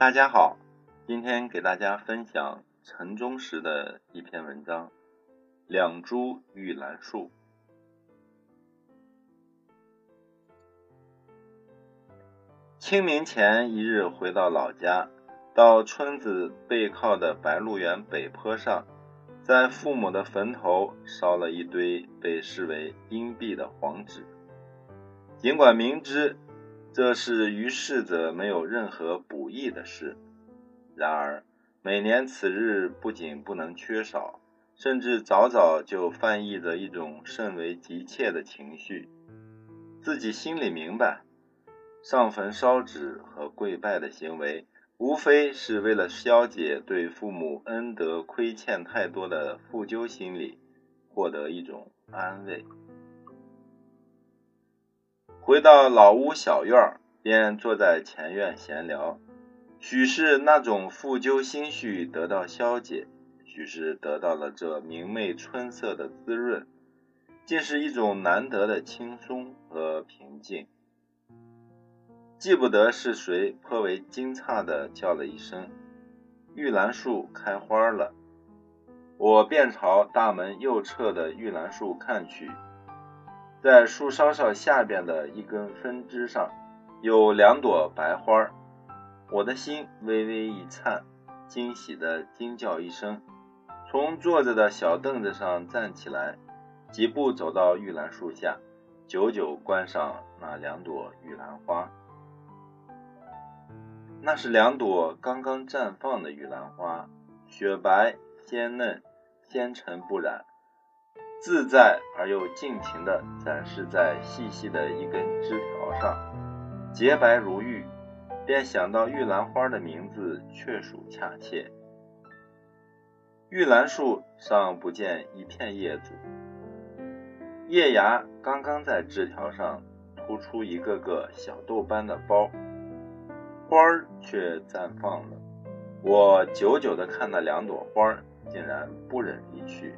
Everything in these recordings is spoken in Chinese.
大家好，今天给大家分享陈忠实的一篇文章《两株玉兰树》。清明前一日回到老家，到村子背靠的白鹿原北坡上，在父母的坟头烧了一堆被视为阴币的黄纸。尽管明知这是于逝者没有任何补益的事，然而每年此日不仅不能缺少，甚至早早就翻译着一种甚为急切的情绪。自己心里明白。上坟烧纸和跪拜的行为，无非是为了消解对父母恩德亏欠太多的负疚心理，获得一种安慰。回到老屋小院儿，便坐在前院闲聊，许是那种负疚心绪得到消解，许是得到了这明媚春色的滋润，竟是一种难得的轻松和平静。记不得是谁颇为惊诧地叫了一声：“玉兰树开花了！”我便朝大门右侧的玉兰树看去，在树梢梢下边的一根分枝上，有两朵白花。我的心微微一颤，惊喜的惊叫一声，从坐着的小凳子上站起来，几步走到玉兰树下，久久观赏那两朵玉兰花。那是两朵刚刚绽放的玉兰花，雪白鲜嫩，纤尘不染，自在而又尽情地展示在细细的一根枝条上，洁白如玉。便想到玉兰花的名字确属恰切。玉兰树上不见一片叶子，叶芽刚刚在枝条上突出一个个小豆般的包。花儿却绽放了，我久久地看那两朵花，竟然不忍离去。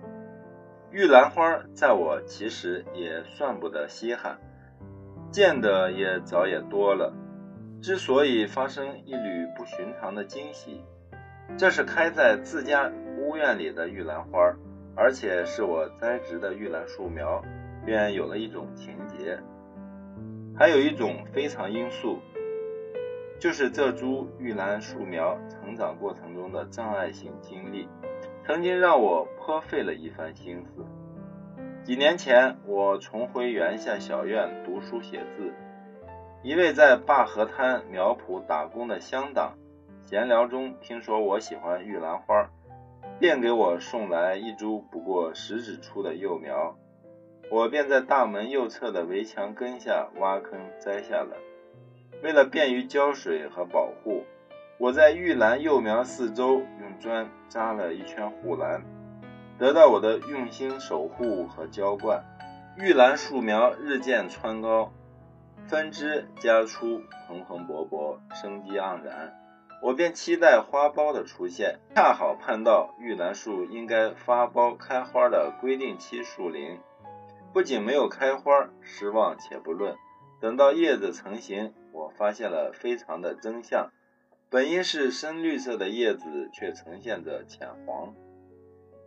玉兰花在我其实也算不得稀罕，见的也早也多了。之所以发生一缕不寻常的惊喜，这是开在自家屋院里的玉兰花，而且是我栽植的玉兰树苗，便有了一种情节，还有一种非常因素。就是这株玉兰树苗成长过程中的障碍性经历，曾经让我颇费了一番心思。几年前，我重回园下小院读书写字，一位在灞河滩苗圃打工的乡党，闲聊中听说我喜欢玉兰花，便给我送来一株不过食指粗的幼苗，我便在大门右侧的围墙根下挖坑栽下了。为了便于浇水和保护，我在玉兰幼苗四周用砖扎了一圈护栏，得到我的用心守护和浇灌，玉兰树苗日渐蹿高，分枝加出，蓬蓬勃勃，生机盎然。我便期待花苞的出现，恰好盼到玉兰树应该发苞开花的规定期树龄，不仅没有开花，失望且不论。等到叶子成型，我发现了非常的真相：本应是深绿色的叶子，却呈现着浅黄。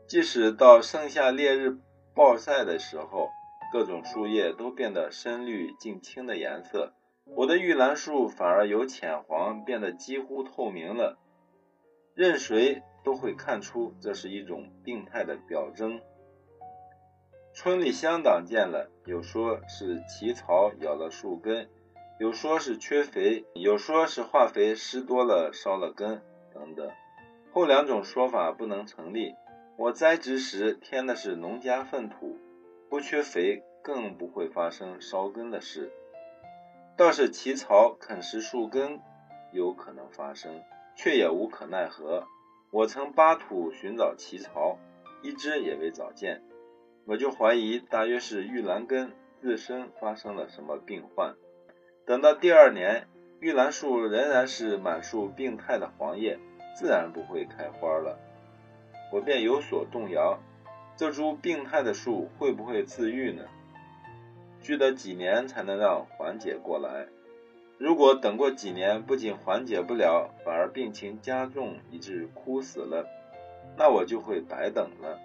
即使到盛夏烈日暴晒的时候，各种树叶都变得深绿近青的颜色，我的玉兰树反而由浅黄变得几乎透明了。任谁都会看出这是一种病态的表征。村里乡党见了，有说是奇草咬了树根，有说是缺肥，有说是化肥施多了烧了根，等等。后两种说法不能成立。我栽植时添的是农家粪土，不缺肥，更不会发生烧根的事。倒是奇草啃食树根，有可能发生，却也无可奈何。我曾扒土寻找奇草，一只也未找见。我就怀疑，大约是玉兰根自身发生了什么病患。等到第二年，玉兰树仍然是满树病态的黄叶，自然不会开花了。我便有所动摇，这株病态的树会不会自愈呢？需得几年才能让缓解过来？如果等过几年，不仅缓解不了，反而病情加重，以致枯死了，那我就会白等了。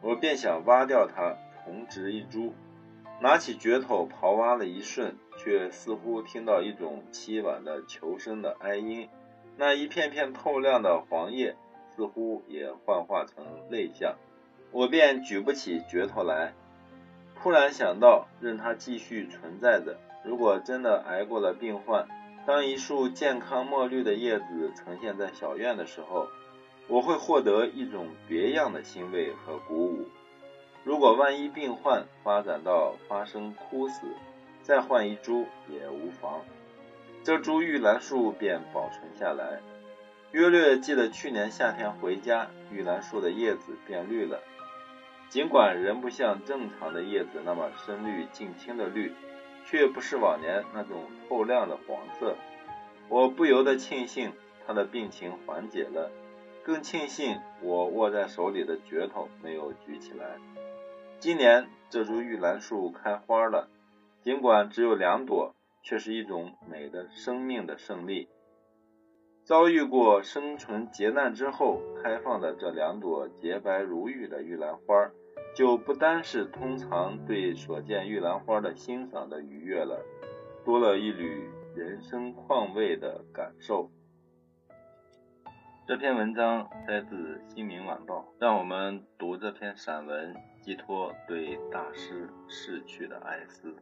我便想挖掉它，重植一株。拿起镢头刨挖了一瞬，却似乎听到一种凄婉的求生的哀音。那一片片透亮的黄叶，似乎也幻化成泪像。我便举不起镢头来。突然想到，任它继续存在着。如果真的挨过了病患，当一束健康墨绿的叶子呈现在小院的时候，我会获得一种别样的欣慰和鼓舞。如果万一病患发展到发生枯死，再换一株也无妨。这株玉兰树便保存下来。约略记得去年夏天回家，玉兰树的叶子变绿了，尽管仍不像正常的叶子那么深绿近青的绿，却不是往年那种透亮的黄色。我不由得庆幸他的病情缓解了，更庆幸我握在手里的镢头没有举起来。今年这株玉兰树开花了，尽管只有两朵，却是一种美的生命的胜利。遭遇过生存劫难之后开放的这两朵洁白如玉的玉兰花，就不单是通常对所见玉兰花的欣赏的愉悦了，多了一缕人生况味的感受。这篇文章摘自《新民晚报》，让我们读这篇散文，寄托对大师逝去的哀思。